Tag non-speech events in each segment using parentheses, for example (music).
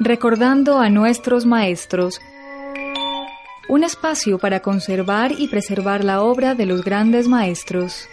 Recordando a nuestros maestros, un espacio para conservar y preservar la obra de los grandes maestros.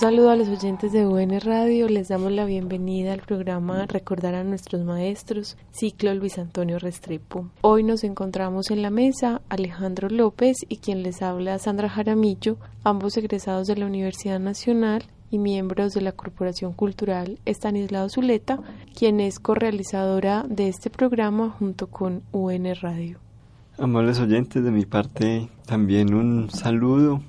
Saludo a los oyentes de UN Radio, les damos la bienvenida al programa Recordar a nuestros maestros, ciclo Luis Antonio Restrepo. Hoy nos encontramos en la mesa Alejandro López y quien les habla Sandra Jaramillo, ambos egresados de la Universidad Nacional y miembros de la Corporación Cultural Estanislao Zuleta, quien es correalizadora de este programa junto con UN Radio. Amables oyentes, de mi parte también un saludo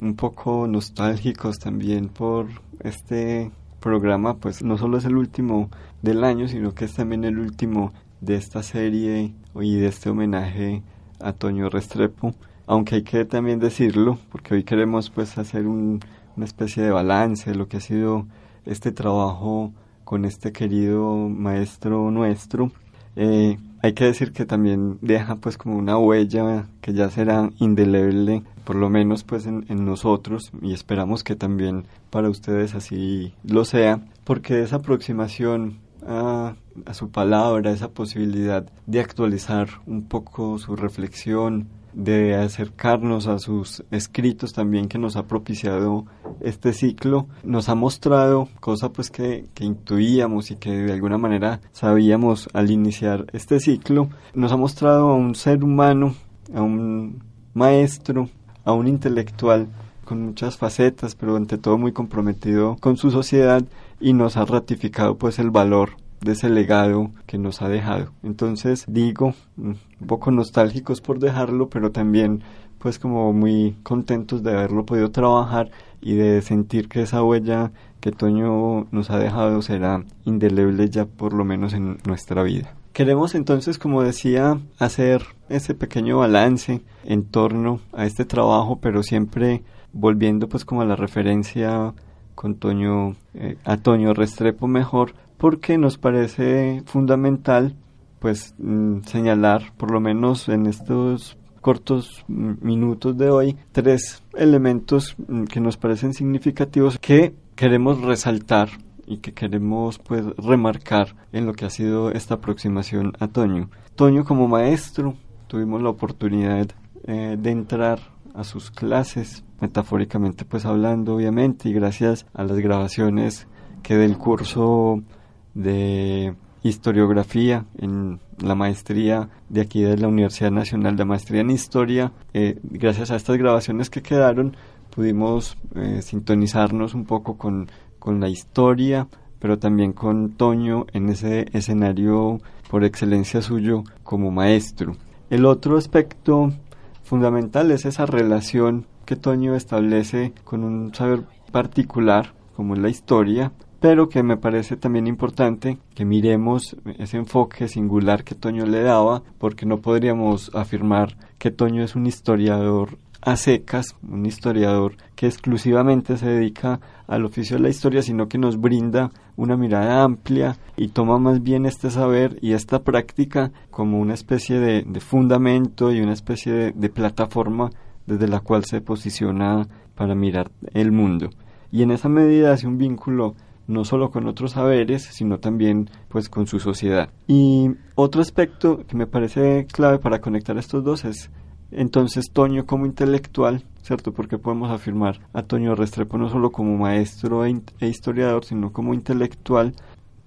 un poco nostálgicos también por este programa, pues no solo es el último del año, sino que es también el último de esta serie y de este homenaje a Toño Restrepo, aunque hay que también decirlo, porque hoy queremos pues hacer una especie de balance de lo que ha sido este trabajo con este querido maestro nuestro. Eh, hay que decir que también deja pues como una huella que ya será indeleble por lo menos pues en, nosotros y esperamos que también para ustedes así lo sea porque esa aproximación a, a su palabra esa posibilidad de actualizar un poco su reflexión de acercarnos a sus escritos también que nos ha propiciado este ciclo, nos ha mostrado cosa pues que, que, intuíamos y que de alguna manera sabíamos al iniciar este ciclo, nos ha mostrado a un ser humano, a un maestro, a un intelectual con muchas facetas, pero ante todo muy comprometido con su sociedad y nos ha ratificado pues el valor de ese legado que nos ha dejado. Entonces digo, un poco nostálgicos por dejarlo, pero también pues como muy contentos de haberlo podido trabajar y de sentir que esa huella que Toño nos ha dejado será indeleble ya por lo menos en nuestra vida. Queremos entonces, como decía, hacer ese pequeño balance en torno a este trabajo, pero siempre volviendo pues como a la referencia con Toño, eh, a Toño Restrepo mejor, porque nos parece fundamental pues mm, señalar, por lo menos en estos cortos mm, minutos de hoy, tres elementos mm, que nos parecen significativos que queremos resaltar y que queremos pues remarcar en lo que ha sido esta aproximación a Toño. Toño como maestro tuvimos la oportunidad eh, de entrar a sus clases, metafóricamente pues hablando obviamente, y gracias a las grabaciones que del curso de historiografía en la maestría de aquí de la Universidad Nacional de Maestría en Historia. Eh, gracias a estas grabaciones que quedaron, pudimos eh, sintonizarnos un poco con, con la historia, pero también con Toño en ese escenario por excelencia suyo como maestro. El otro aspecto fundamental es esa relación que Toño establece con un saber particular como es la historia, pero que me parece también importante que miremos ese enfoque singular que Toño le daba, porque no podríamos afirmar que Toño es un historiador a secas, un historiador que exclusivamente se dedica al oficio de la historia, sino que nos brinda una mirada amplia y toma más bien este saber y esta práctica como una especie de, fundamento y una especie de, de plataforma desde la cual se posiciona para mirar el mundo. Y en esa medida hace un vínculo no solo con otros saberes, sino también pues con su sociedad. Y otro aspecto que me parece clave para conectar estos dos es entonces Toño como intelectual, ¿cierto? Porque podemos afirmar a Toño Restrepo no solo como maestro e, e historiador, sino como intelectual.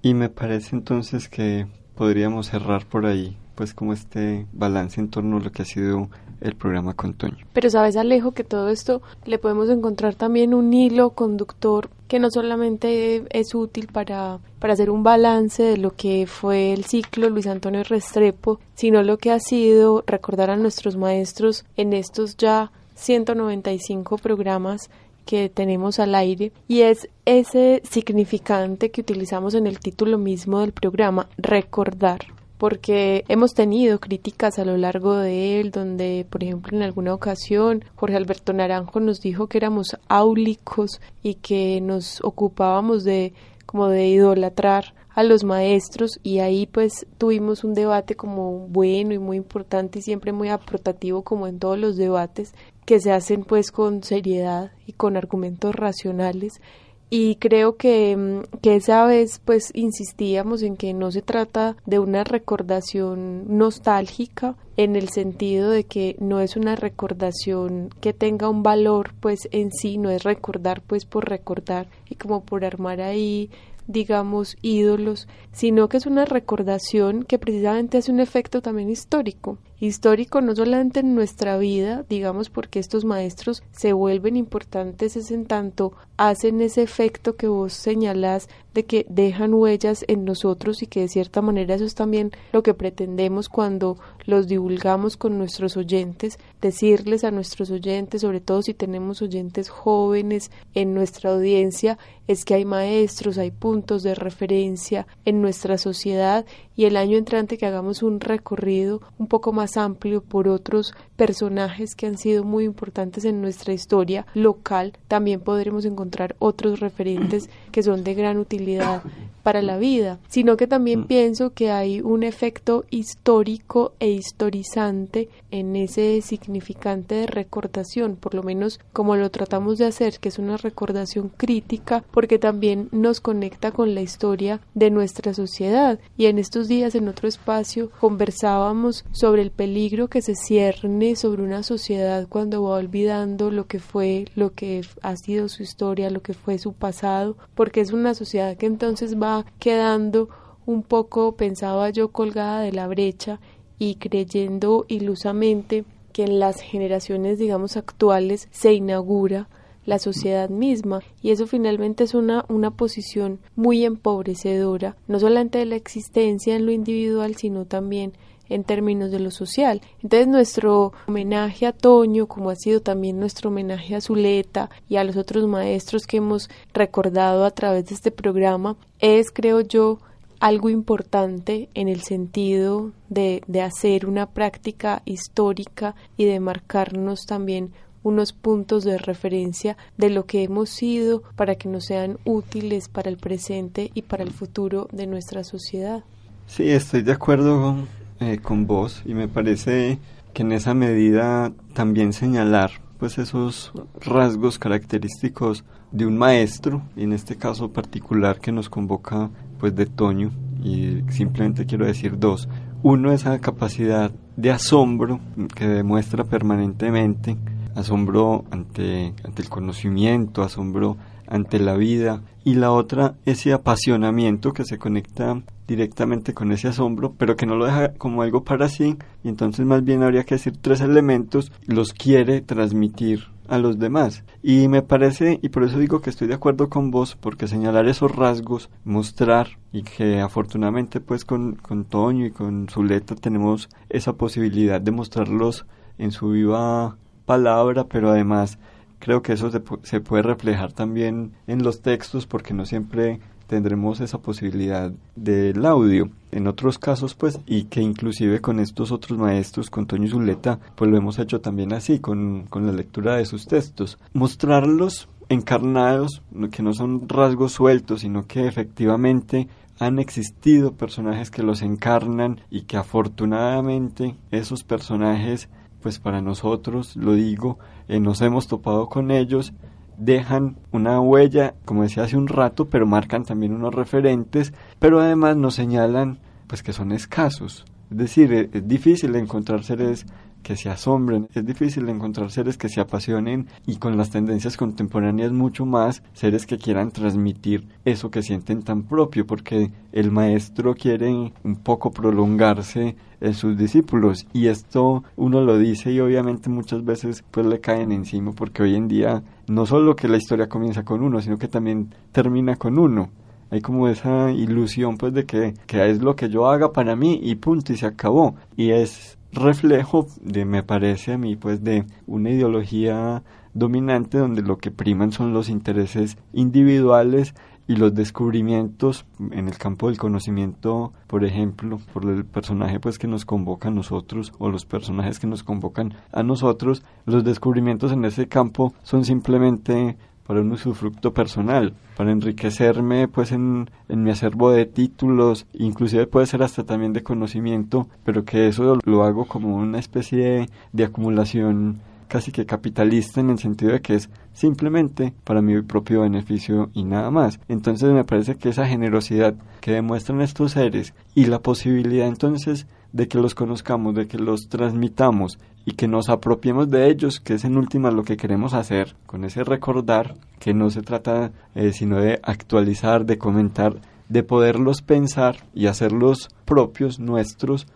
Y me parece entonces que podríamos cerrar por ahí pues como este balance en torno a lo que ha sido el programa con Toño. Pero sabes Alejo que todo esto le podemos encontrar también un hilo conductor que no solamente es útil para, para hacer un balance de lo que fue el ciclo Luis Antonio Restrepo, sino lo que ha sido recordar a nuestros maestros en estos ya 195 programas que tenemos al aire y es ese significante que utilizamos en el título mismo del programa, recordar porque hemos tenido críticas a lo largo de él, donde, por ejemplo, en alguna ocasión Jorge Alberto Naranjo nos dijo que éramos áulicos y que nos ocupábamos de como de idolatrar a los maestros y ahí pues tuvimos un debate como bueno y muy importante y siempre muy aportativo como en todos los debates que se hacen pues con seriedad y con argumentos racionales y creo que, mm, que, esa vez pues insistíamos en que no se trata de una recordación nostálgica en el sentido de que no es una recordación que tenga un valor pues en sí, no es recordar pues por recordar y como por armar ahí digamos, ídolos, sino que es una recordación que precisamente hace un efecto también histórico. Histórico no solamente en nuestra vida, digamos, porque estos maestros se vuelven importantes es en tanto hacen ese efecto que vos señalás de que dejan huellas en nosotros y que de cierta manera eso es también lo que pretendemos cuando los divulgamos con nuestros oyentes, decirles a nuestros oyentes, sobre todo si tenemos oyentes jóvenes en nuestra audiencia, es que hay maestros, hay puntos de referencia en nuestra sociedad y el año entrante que hagamos un recorrido un poco más amplio por otros personajes que han sido muy importantes en nuestra historia local, también podremos encontrar otros referentes que son de gran utilidad para la vida, sino que también mm. pienso que hay un efecto histórico e historizante en ese significante de recordación, por lo menos como lo tratamos de hacer, que es una recordación crítica, porque también nos conecta con la historia de nuestra sociedad. Y en estos días, en otro espacio, conversábamos sobre el peligro que se cierne sobre una sociedad cuando va olvidando lo que fue, lo que ha sido su historia, lo que fue su pasado, porque es una sociedad que entonces va quedando un poco, pensaba yo, colgada de la brecha y creyendo ilusamente que en las generaciones, digamos, actuales se inaugura la sociedad misma. Y eso finalmente es una, una posición muy empobrecedora, no solamente de la existencia en lo individual, sino también en términos de lo social. Entonces nuestro homenaje a Toño, como ha sido también nuestro homenaje a Zuleta y a los otros maestros que hemos recordado a través de este programa, es, creo yo, algo importante en el sentido de, de hacer una práctica histórica y de marcarnos también unos puntos de referencia de lo que hemos sido para que nos sean útiles para el presente y para el futuro de nuestra sociedad. Sí, estoy de acuerdo con, eh, con vos y me parece que en esa medida también señalar pues esos rasgos característicos de un maestro y en este caso particular que nos convoca pues de Toño y simplemente quiero decir dos. Uno esa capacidad de asombro que demuestra permanentemente asombro ante, ante el conocimiento asombro ante la vida y la otra ese apasionamiento que se conecta directamente con ese asombro, pero que no lo deja como algo para sí, y entonces más bien habría que decir tres elementos, los quiere transmitir a los demás. Y me parece, y por eso digo que estoy de acuerdo con vos, porque señalar esos rasgos, mostrar, y que afortunadamente pues con, con Toño y con Zuleta tenemos esa posibilidad de mostrarlos en su viva palabra, pero además creo que eso se, se puede reflejar también en los textos porque no siempre tendremos esa posibilidad del audio. En otros casos, pues, y que inclusive con estos otros maestros, con Toño Zuleta, pues lo hemos hecho también así, con, con la lectura de sus textos. Mostrarlos encarnados, que no son rasgos sueltos, sino que efectivamente han existido personajes que los encarnan y que afortunadamente esos personajes, pues para nosotros, lo digo, eh, nos hemos topado con ellos dejan una huella, como decía hace un rato, pero marcan también unos referentes, pero además nos señalan pues que son escasos. Es decir, e, es difícil encontrar seres que se asombren, es difícil encontrar seres que se apasionen y con las tendencias contemporáneas mucho más, seres que quieran transmitir eso que sienten tan propio, porque el maestro quiere un poco prolongarse en sus discípulos. Y esto uno lo dice y obviamente muchas veces pues le caen encima porque hoy en día no solo que la historia comienza con uno, sino que también termina con uno. Hay como esa ilusión pues de que, que, es lo que yo haga para mí y punto y se acabó. Y es reflejo de me parece a mí pues de una ideología dominante donde lo que priman son los intereses individuales y los descubrimientos en el campo del conocimiento, por ejemplo, por el personaje pues que nos convoca a nosotros o los personajes que nos convocan a nosotros, los descubrimientos en ese campo son simplemente para un usufructo personal, para enriquecerme pues en, en, mi acervo de títulos, inclusive puede ser hasta también de conocimiento, pero que eso lo hago como una especie de, de acumulación casi que capitalista en el sentido de que es simplemente para mi propio beneficio y nada más. Entonces me parece que esa generosidad que demuestran estos seres y la posibilidad entonces de que los conozcamos, de que los transmitamos y que nos apropiemos de ellos, que es en última lo que queremos hacer con ese recordar, que no se trata eh, sino de actualizar, de comentar, de poderlos pensar y hacerlos propios, nuestros,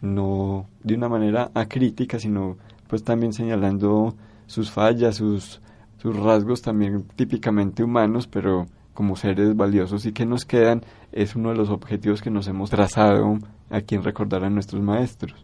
no de una manera acrítica, sino pues también señalando sus fallas, sus, sus rasgos también típicamente humanos, pero como seres valiosos y que nos quedan, es uno de los objetivos que nos hemos trazado a quien recordar a nuestros maestros.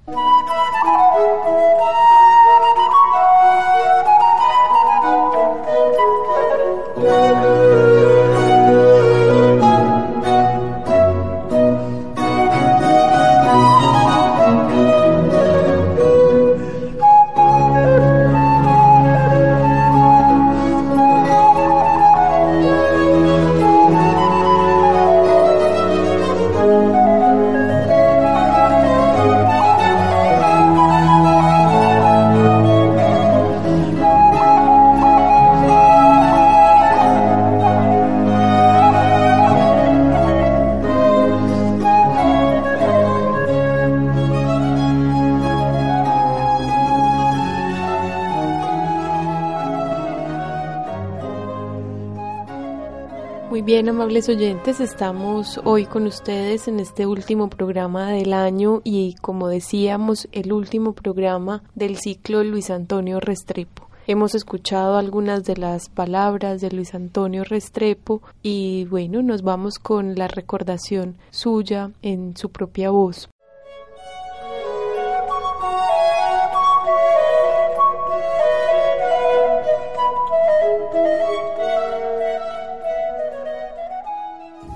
Oyentes, estamos hoy con ustedes en este último programa del año y como decíamos, el último programa del ciclo Luis Antonio Restrepo. Hemos escuchado algunas de las palabras de Luis Antonio Restrepo y bueno, nos vamos con la recordación suya en su propia voz.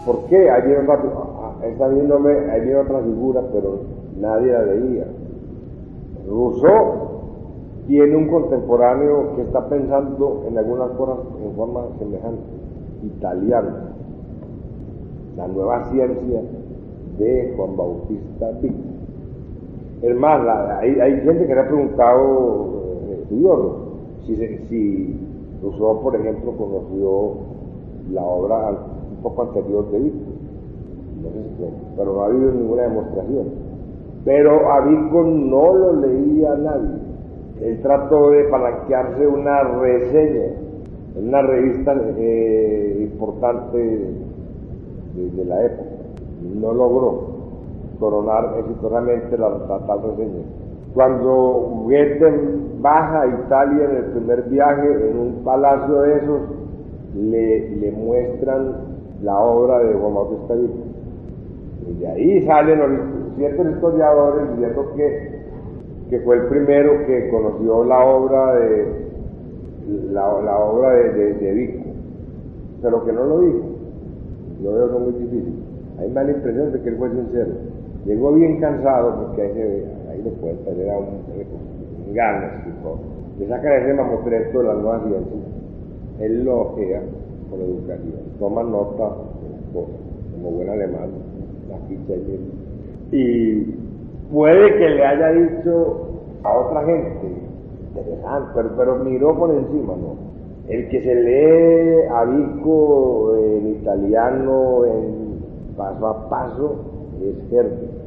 ¿Por qué? Ahí viene otra, está viéndome, otra figura, pero nadie la veía. Rousseau tiene un contemporáneo que está pensando en algunas cosas en forma semejante, italiano, la nueva ciencia de Juan Bautista Vic. Es más, hay, gente que le ha preguntado, eh, si, si Rousseau, por ejemplo, conoció la obra poco anterior de Vico. pero no ha habido ninguna demostración. Pero a Vico no lo leía nadie. Él trató de palanquearse una reseña en una revista eh, importante de, la época. No logró coronar exitosamente la, tal reseña. Cuando Goethe baja a Italia en el primer viaje, en un palacio de esos, le muestran la obra de Juan Bautista Y de ahí salen los ciertos historiadores diciendo que, que fue el primero que conoció la obra de la, obra de, de, Vico, pero que no lo dijo. Lo veo muy difícil. Hay mala impresión de que él fue sincero. Llegó bien cansado porque ahí, ahí lo pueden tener a un, ganas. Le sacan ese mamotreto de las nuevas ciencias. Él lo ojea con educación. Toma nota como buen alemán, y puede que le haya dicho a otra gente, interesante, pero, pero miró por encima, ¿no? El que se lee a Vico en italiano, en paso a paso, es Herder.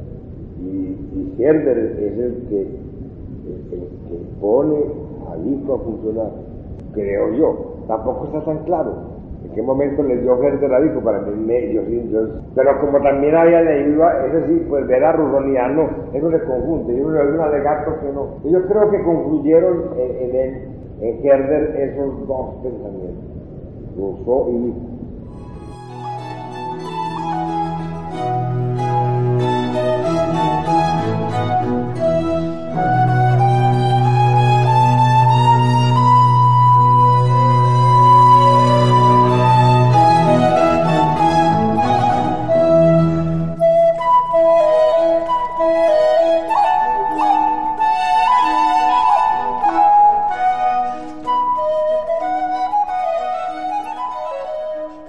Y, Herder es el que, el, que pone a Vico a funcionar, creo yo. Tampoco está tan claro qué momento le dio Herder a Vico para mí, yo, yo, pero como también había leído, eso sí, pues ver a Rusoniano, eso se confunde, yo que un alegato que no. Yo creo que concluyeron en, en en Herder esos dos pensamientos, Rousseau y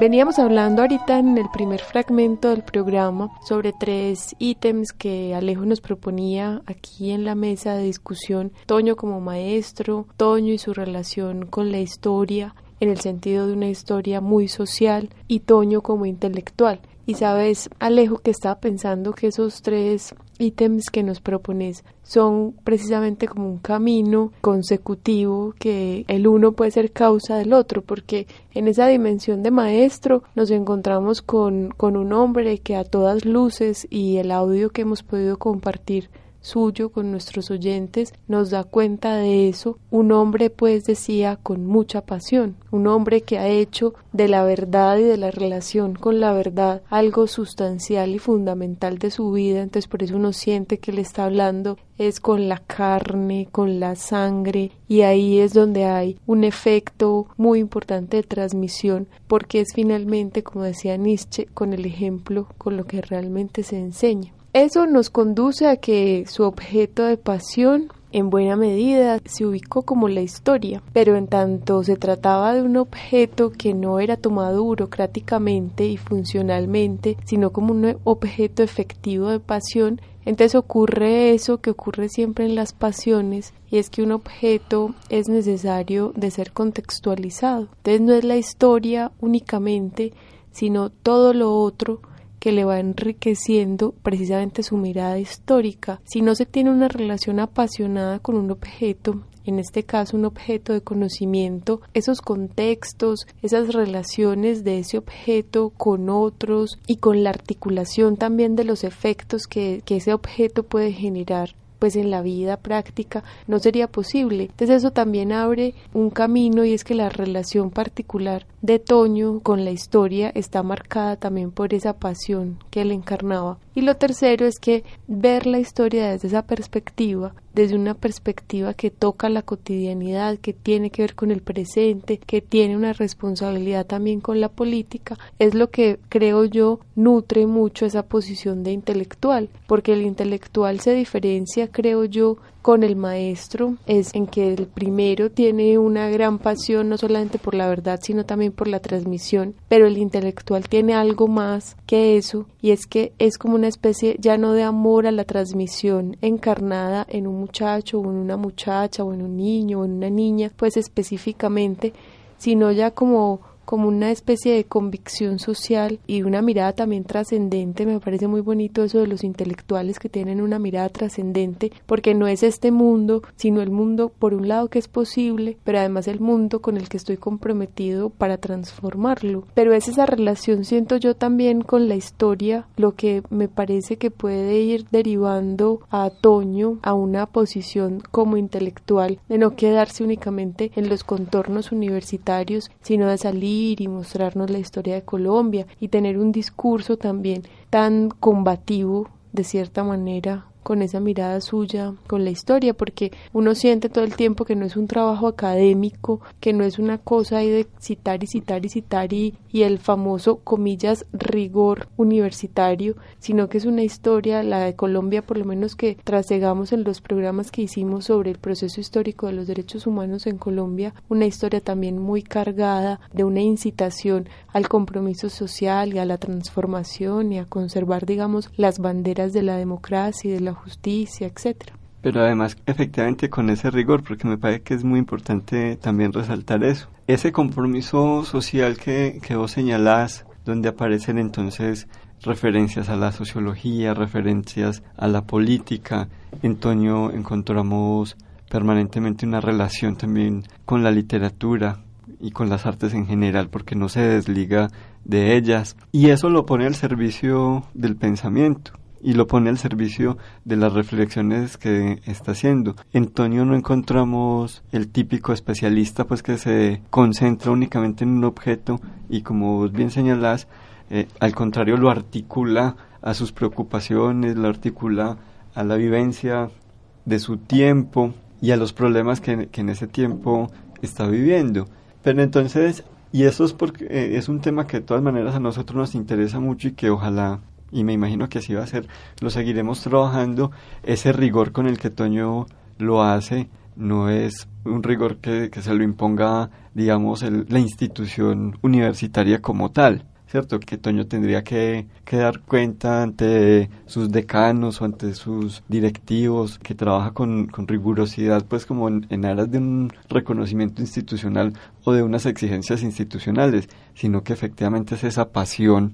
Veníamos hablando ahorita en el primer fragmento del programa sobre tres ítems que Alejo nos proponía aquí en la mesa de discusión. Toño como maestro, Toño y su relación con la historia en el sentido de una historia muy social y Toño como intelectual. Y sabes, Alejo, que estaba pensando que esos tres ítems que nos propones son precisamente como un camino consecutivo que el uno puede ser causa del otro, porque en esa dimensión de maestro nos encontramos con, con un hombre que a todas luces y el audio que hemos podido compartir suyo con nuestros oyentes nos da cuenta de eso. Un hombre pues decía con mucha pasión, un hombre que ha hecho de la verdad y de la relación con la verdad algo sustancial y fundamental de su vida, entonces por eso uno siente que le está hablando es con la carne, con la sangre y ahí es donde hay un efecto muy importante de transmisión porque es finalmente, como decía Nietzsche, con el ejemplo, con lo que realmente se enseña. Eso nos conduce a que su objeto de pasión en buena medida se ubicó como la historia, pero en tanto se trataba de un objeto que no era tomado burocráticamente y funcionalmente, sino como un objeto efectivo de pasión, entonces ocurre eso que ocurre siempre en las pasiones y es que un objeto es necesario de ser contextualizado. Entonces no es la historia únicamente, sino todo lo otro que le va enriqueciendo precisamente su mirada histórica. Si no se tiene una relación apasionada con un objeto, en este caso un objeto de conocimiento, esos contextos, esas relaciones de ese objeto con otros y con la articulación también de los efectos que, que ese objeto puede generar pues en la vida práctica no sería posible. Entonces eso también abre un camino y es que la relación particular de Toño con la historia está marcada también por esa pasión que él encarnaba. Y lo tercero es que ver la historia desde esa perspectiva, desde una perspectiva que toca la cotidianidad, que tiene que ver con el presente, que tiene una responsabilidad también con la política, es lo que creo yo nutre mucho esa posición de intelectual, porque el intelectual se diferencia, creo yo, con el maestro es en que el primero tiene una gran pasión no solamente por la verdad sino también por la transmisión pero el intelectual tiene algo más que eso y es que es como una especie ya no de amor a la transmisión encarnada en un muchacho o en una muchacha o en un niño o en una niña pues específicamente sino ya como como una especie de convicción social y una mirada también trascendente. Me parece muy bonito eso de los intelectuales que tienen una mirada trascendente, porque no es este mundo, sino el mundo, por un lado, que es posible, pero además el mundo con el que estoy comprometido para transformarlo. Pero es esa relación, siento yo también con la historia, lo que me parece que puede ir derivando a Toño a una posición como intelectual, de no quedarse únicamente en los contornos universitarios, sino de salir y mostrarnos la historia de Colombia y tener un discurso también tan combativo de cierta manera con esa mirada suya, con la historia, porque uno siente todo el tiempo que no es un trabajo académico, que no es una cosa ahí de citar y citar y citar y, y el famoso, comillas, rigor universitario, sino que es una historia, la de Colombia, por lo menos que trasegamos en los programas que hicimos sobre el proceso histórico de los derechos humanos en Colombia, una historia también muy cargada de una incitación al compromiso social y a la transformación y a conservar, digamos, las banderas de la democracia y de la justicia, etcétera. pero además efectivamente con ese rigor, porque me parece que es muy importante también resaltar eso. Ese compromiso social que, que vos señalás, donde aparecen entonces referencias a la sociología, referencias a la política. En Toño encontramos permanentemente una relación también con la literatura y con las artes en general, porque no se desliga de ellas. Y eso lo pone al servicio del pensamiento y lo pone al servicio de las reflexiones que está haciendo. En Tonio no encontramos el típico especialista pues que se concentra únicamente en un objeto y como bien señalás, eh, al contrario lo articula a sus preocupaciones, lo articula a la vivencia de su tiempo y a los problemas que, que en ese tiempo está viviendo. Pero entonces, y eso es porque eh, es un tema que de todas maneras a nosotros nos interesa mucho y que ojalá y me imagino que así va a ser, lo seguiremos trabajando. Ese rigor con el que Toño lo hace no es un rigor que, se lo imponga, digamos, la institución universitaria como tal. ¿Cierto? Que Toño tendría que, dar cuenta ante sus decanos o ante sus directivos, que trabaja con, con rigurosidad, pues como en, en aras de un reconocimiento institucional o de unas exigencias institucionales, sino que efectivamente es esa pasión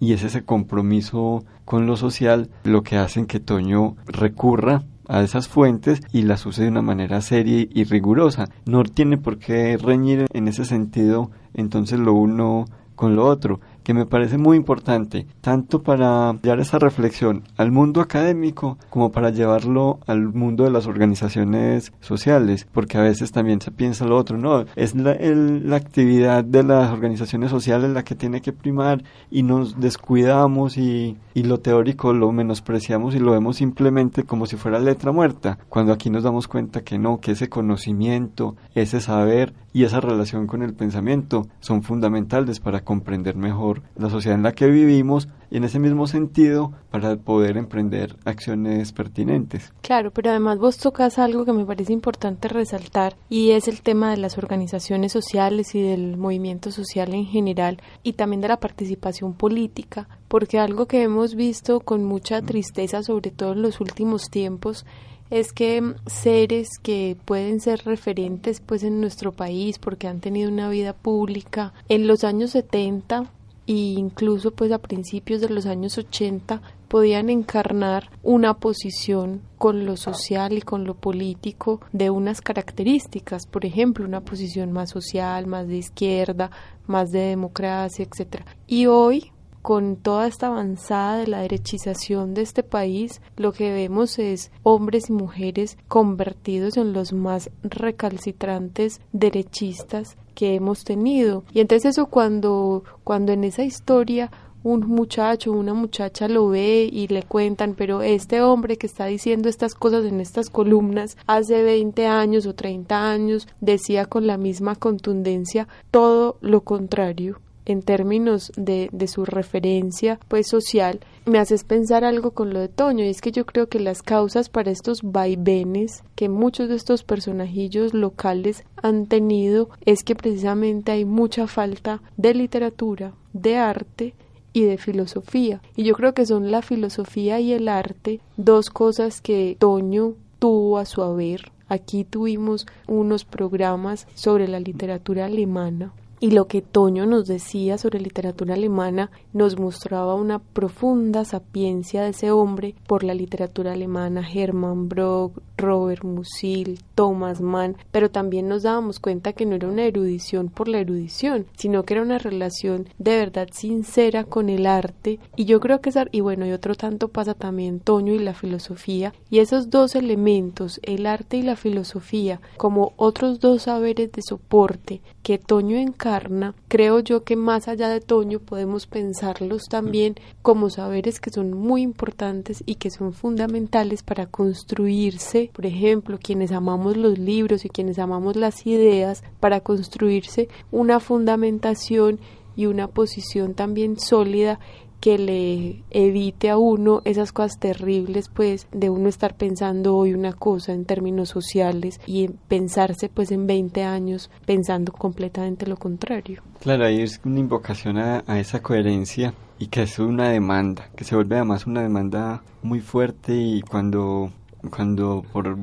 y es ese compromiso con lo social lo que hace que Toño recurra a esas fuentes y las use de una manera seria y rigurosa. No tiene por qué reñir en ese sentido entonces lo uno con lo otro, que me parece muy importante, tanto para llevar esa reflexión al mundo académico como para llevarlo al mundo de las organizaciones sociales, porque a veces también se piensa lo otro, no, es la, la actividad de las organizaciones sociales la que tiene que primar y nos descuidamos y, y lo teórico lo menospreciamos y lo vemos simplemente como si fuera letra muerta, cuando aquí nos damos cuenta que no, que ese conocimiento, ese saber y esa relación con el pensamiento son fundamentales para comprender mejor la sociedad en la que vivimos y en ese mismo sentido para poder emprender acciones pertinentes. Claro, pero además vos tocas algo que me parece importante resaltar y es el tema de las organizaciones sociales y del movimiento social en general y también de la participación política, porque algo que hemos visto con mucha tristeza, sobre todo en los últimos tiempos, es que seres que pueden ser referentes pues en nuestro país porque han tenido una vida pública en los años 70 e incluso pues a principios de los años 80 podían encarnar una posición con lo social y con lo político de unas características, por ejemplo, una posición más social, más de izquierda, más de democracia, etcétera. Y hoy con toda esta avanzada de la derechización de este país, lo que vemos es hombres y mujeres convertidos en los más recalcitrantes derechistas que hemos tenido. Y entonces eso cuando, cuando en esa historia un muchacho, una muchacha lo ve y le cuentan, pero este hombre que está diciendo estas cosas en estas columnas hace 20 años o 30 años decía con la misma contundencia todo lo contrario en términos de, de, su referencia pues social me haces pensar algo con lo de Toño y es que yo creo que las causas para estos vaivenes que muchos de estos personajillos locales han tenido es que precisamente hay mucha falta de literatura, de arte y de filosofía. Y yo creo que son la filosofía y el arte dos cosas que Toño tuvo a su haber. Aquí tuvimos unos programas sobre la literatura alemana y lo que Toño nos decía sobre literatura alemana nos mostraba una profunda sapiencia de ese hombre por la literatura alemana, Hermann Brock, Robert Musil, Thomas Mann, pero también nos dábamos cuenta que no era una erudición por la erudición, sino que era una relación de verdad sincera con el arte. Y yo creo que y bueno, y otro tanto pasa también Toño y la filosofía. Y esos dos elementos, el arte y la filosofía, como otros dos saberes de soporte que Toño encarna, creo yo que más allá de Toño podemos pensarlos también como saberes que son muy importantes y que son fundamentales para construirse, por ejemplo, quienes amamos los libros y quienes amamos las ideas, para construirse una fundamentación y una posición también sólida que le evite a uno esas cosas terribles pues de uno estar pensando hoy una cosa en términos sociales y pensarse pues en 20 años pensando completamente lo contrario. Claro, ahí es una invocación a, a esa coherencia y que es una demanda, que se vuelve además una demanda muy fuerte y cuando cuando por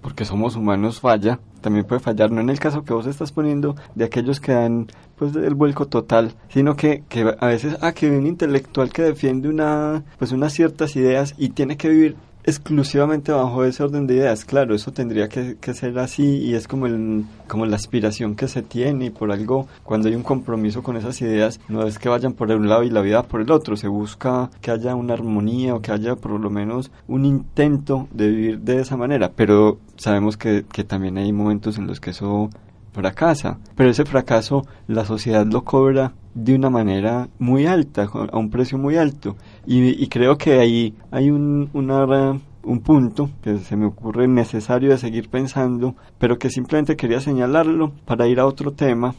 porque somos humanos falla, también puede fallar, no en el caso que vos estás poniendo de aquellos que dan pues el vuelco total, sino que, que a veces, ah, que un intelectual que defiende una, pues unas ciertas ideas y tiene que vivir exclusivamente bajo ese orden de ideas. Claro, eso tendría que, ser así y es como, el, como la aspiración que se tiene y por algo cuando hay un compromiso con esas ideas no es que vayan por un lado y la vida por el otro, se busca que haya una armonía o que haya por lo menos un intento de vivir de esa manera, pero sabemos que, que también hay momentos en los que eso fracasa, pero ese fracaso la sociedad lo cobra de una manera muy alta, a un precio muy alto. Y, creo que ahí hay un, un punto que se me ocurre necesario de seguir pensando, pero que simplemente quería señalarlo para ir a otro tema,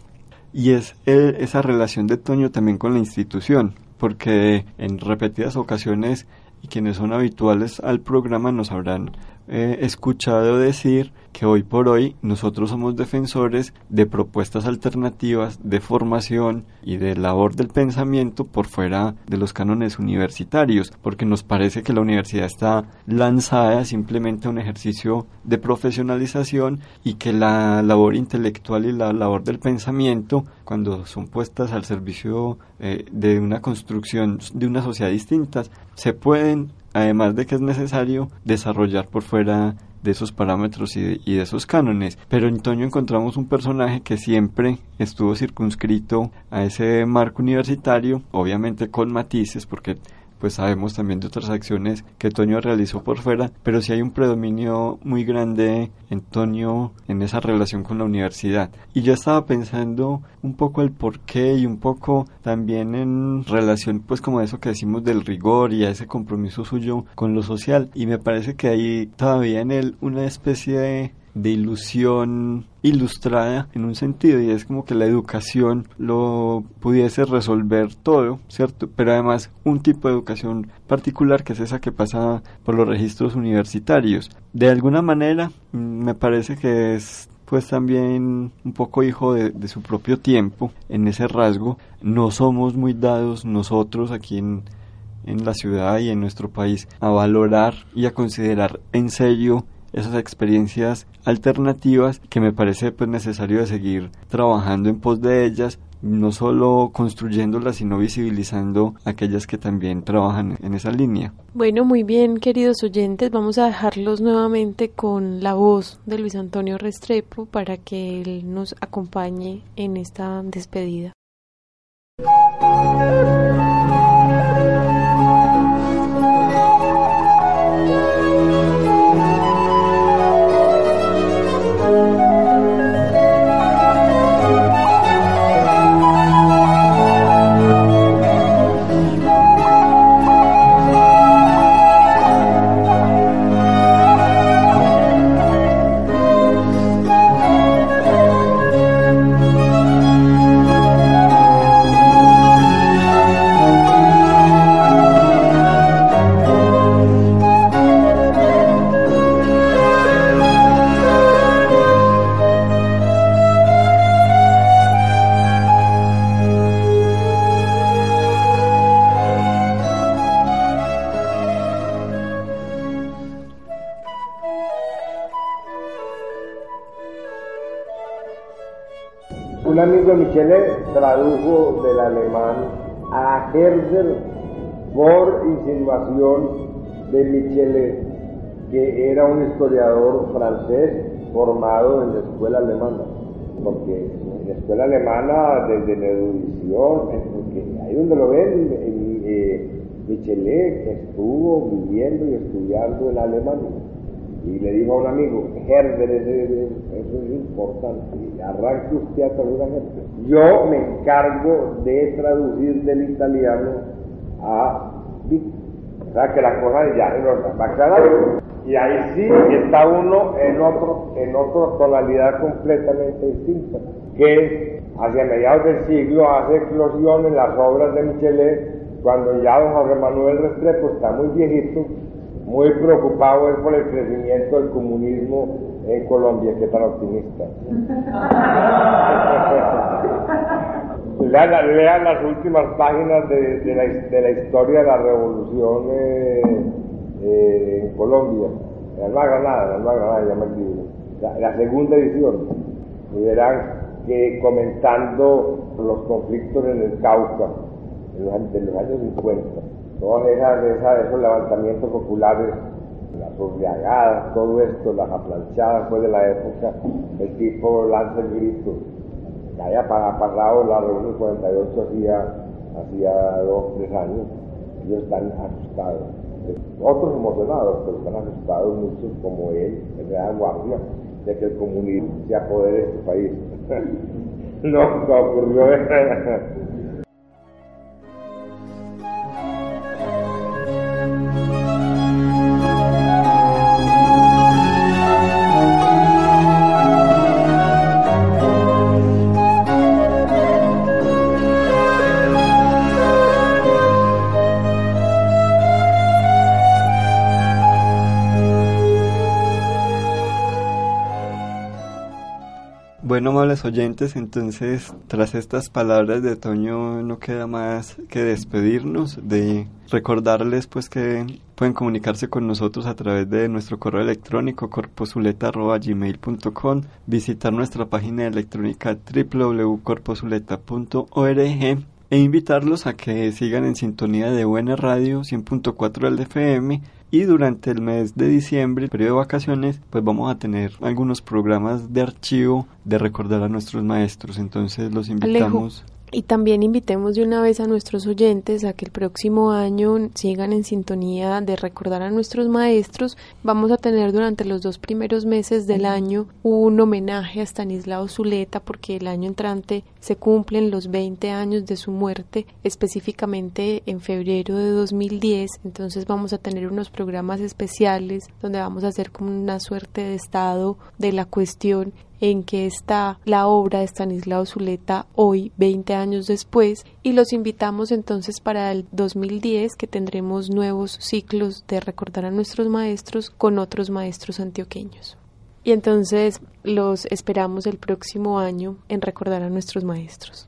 y es esa relación de Toño también con la institución, porque en repetidas ocasiones y quienes son habituales al programa nos habrán he escuchado decir que hoy por hoy nosotros somos defensores de propuestas alternativas de formación y de labor del pensamiento por fuera de los cánones universitarios, porque nos parece que la universidad está lanzada simplemente a un ejercicio de profesionalización y que la labor intelectual y la labor del pensamiento, cuando son puestas al servicio eh, de una construcción de una sociedad distinta, se pueden además de que es necesario desarrollar por fuera de esos parámetros y de, y de, esos cánones. Pero en Toño encontramos un personaje que siempre estuvo circunscrito a ese marco universitario, obviamente con matices, porque pues sabemos también de otras acciones que Toño realizó por fuera, pero sí hay un predominio muy grande en Toño en esa relación con la universidad. Y yo estaba pensando un poco el por qué y un poco también en relación pues como eso que decimos del rigor y a ese compromiso suyo con lo social y me parece que hay todavía en él una especie de de ilusión ilustrada en un sentido y es como que la educación lo pudiese resolver todo, ¿cierto? Pero además un tipo de educación particular que es esa que pasa por los registros universitarios. De alguna manera mm, me parece que es pues también un poco hijo de, su propio tiempo en ese rasgo. No somos muy dados nosotros aquí en, en la ciudad y en nuestro país a valorar y a considerar en serio esas experiencias alternativas que me parece pues necesario seguir trabajando en pos de ellas no solo construyéndolas sino visibilizando aquellas que también trabajan en esa línea. Bueno, muy bien, queridos oyentes, vamos a dejarlos nuevamente con la voz de Luis Antonio Restrepo para que él nos acompañe en esta despedida. Michelet tradujo del alemán a Herder por insinuación de Michelet, que era un historiador francés formado en la escuela alemana. Porque en la escuela alemana, desde la erudición, ahí donde lo ven, eh, Michelet estuvo viviendo y estudiando en Alemania y le dijo a un amigo, Herder, eso es importante, arranque usted a Herder. Yo me encargo de traducir del italiano a. O sea que la cosa ya nos a aclarar. Y ahí sí está uno en otro, en otra tonalidad completamente distinta, que hacia mediados del siglo hace eclosión en las obras de Michelet, cuando ya don José Manuel Restrepo está muy viejito muy preocupado es por el crecimiento del comunismo en Colombia, que tan optimista. (laughs) lean, las últimas páginas de, la, historia de la revolución eh, eh, en Colombia. en Alma Granada, en Alma Granada llama el libro, la, la segunda edición, y verán que comentando los conflictos en el Cauca en los, de los años 50, todos esas, esas, esos levantamientos populares, las urriagadas, todo esto, las aplanchadas pues de la época, el tipo lanza el grito, que haya parado la reunión 48 hacía, hacía dos, tres años, ellos están asustados. Otros emocionados, pero están asustados muchos como él, el Real Guardia, de que el comunismo se apodere de este país. (laughs) no, no ocurrió. (laughs) Oyentes, entonces tras estas palabras de Toño no queda más que despedirnos, de recordarles pues que pueden comunicarse con nosotros a través de nuestro correo electrónico corposuleta.gmail.com, visitar nuestra página electrónica www.corposuleta.org e invitarlos a que sigan en sintonía de Buena Radio 100.4 del FM y durante el mes de diciembre, el periodo de vacaciones, pues vamos a tener algunos programas de archivo de recordar a nuestros maestros. Entonces los invitamos. Y también invitemos de una vez a nuestros oyentes a que el próximo año sigan en sintonía de recordar a nuestros maestros. Vamos a tener durante los dos primeros meses del año un homenaje a Stanislao Zuleta porque el año entrante se cumplen los 20 años de su muerte, específicamente en febrero de 2010. Entonces vamos a tener unos programas especiales donde vamos a hacer como una suerte de estado de la cuestión en que está la obra de Stanislao Zuleta hoy, 20 años después, y los invitamos entonces para el 2010 que tendremos nuevos ciclos de recordar a nuestros maestros con otros maestros antioqueños. Y entonces los esperamos el próximo año en recordar a nuestros maestros.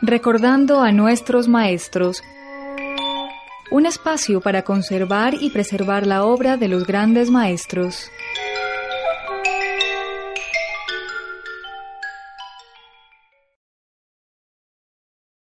Recordando a nuestros maestros un espacio para conservar y preservar la obra de los grandes maestros.